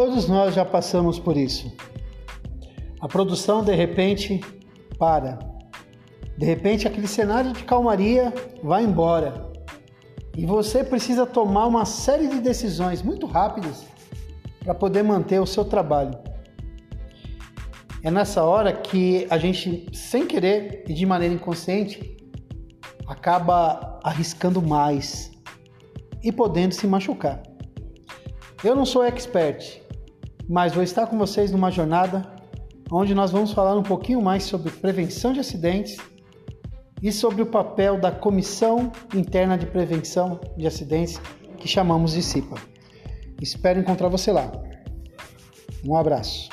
Todos nós já passamos por isso. A produção de repente para. De repente aquele cenário de calmaria vai embora. E você precisa tomar uma série de decisões muito rápidas para poder manter o seu trabalho. É nessa hora que a gente, sem querer e de maneira inconsciente, acaba arriscando mais e podendo se machucar. Eu não sou expert, mas vou estar com vocês numa jornada onde nós vamos falar um pouquinho mais sobre prevenção de acidentes e sobre o papel da Comissão Interna de Prevenção de Acidentes, que chamamos de CIPA. Espero encontrar você lá. Um abraço.